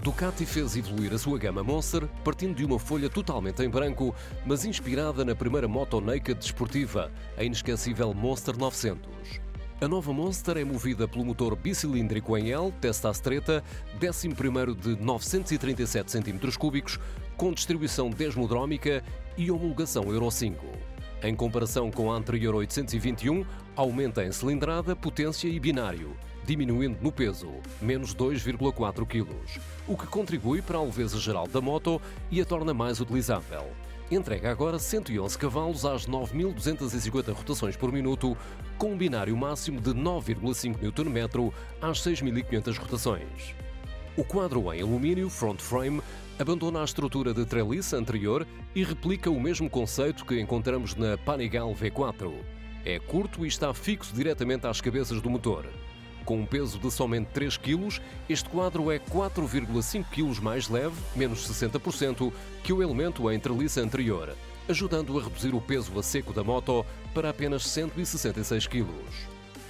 Ducati fez evoluir a sua gama Monster partindo de uma folha totalmente em branco, mas inspirada na primeira moto naked desportiva, a inesquecível Monster 900. A nova Monster é movida pelo motor bicilíndrico em L, testa Streta, 11 de 937 cm3, com distribuição desmodrómica e homologação Euro 5. Em comparação com a anterior 821, aumenta em cilindrada, potência e binário, diminuindo no peso, menos 2,4 kg, o que contribui para a leveza geral da moto e a torna mais utilizável. Entrega agora 111 cavalos às 9.250 rotações por minuto, com um binário máximo de 9,5 Nm às 6.500 rotações. O quadro em alumínio front frame abandona a estrutura de treliça anterior e replica o mesmo conceito que encontramos na Panigale V4. É curto e está fixo diretamente às cabeças do motor. Com um peso de somente 3 kg, este quadro é 4,5 kg mais leve, menos 60%, que o elemento em treliça anterior, ajudando a reduzir o peso a seco da moto para apenas 166 kg.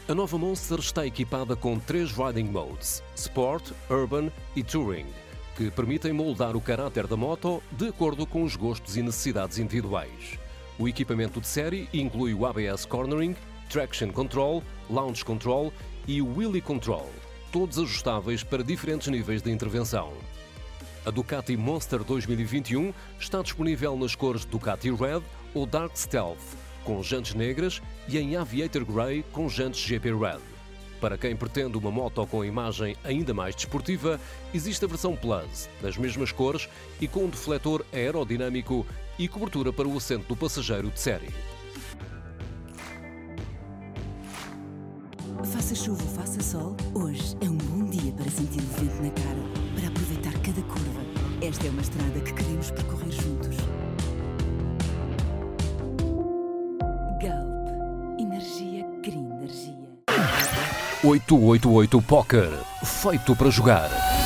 A nova Monster está equipada com três riding modes: Sport, Urban e Touring que permitem moldar o caráter da moto de acordo com os gostos e necessidades individuais. O equipamento de série inclui o ABS Cornering, Traction Control, Launch Control e Wheelie Control, todos ajustáveis para diferentes níveis de intervenção. A Ducati Monster 2021 está disponível nas cores Ducati Red ou Dark Stealth, com jantes negras, e em Aviator Grey com jantes GP Red. Para quem pretende uma moto com imagem ainda mais desportiva, existe a versão Plus, nas mesmas cores e com um defletor aerodinâmico e cobertura para o assento do passageiro de série. Faça chuva ou faça sol, hoje é um bom dia para sentir o vento na cara, para aproveitar cada curva. Esta é uma estrada que queremos percorrer juntos. Galp. Energia Green Energia. 888 Poker. Feito para jogar.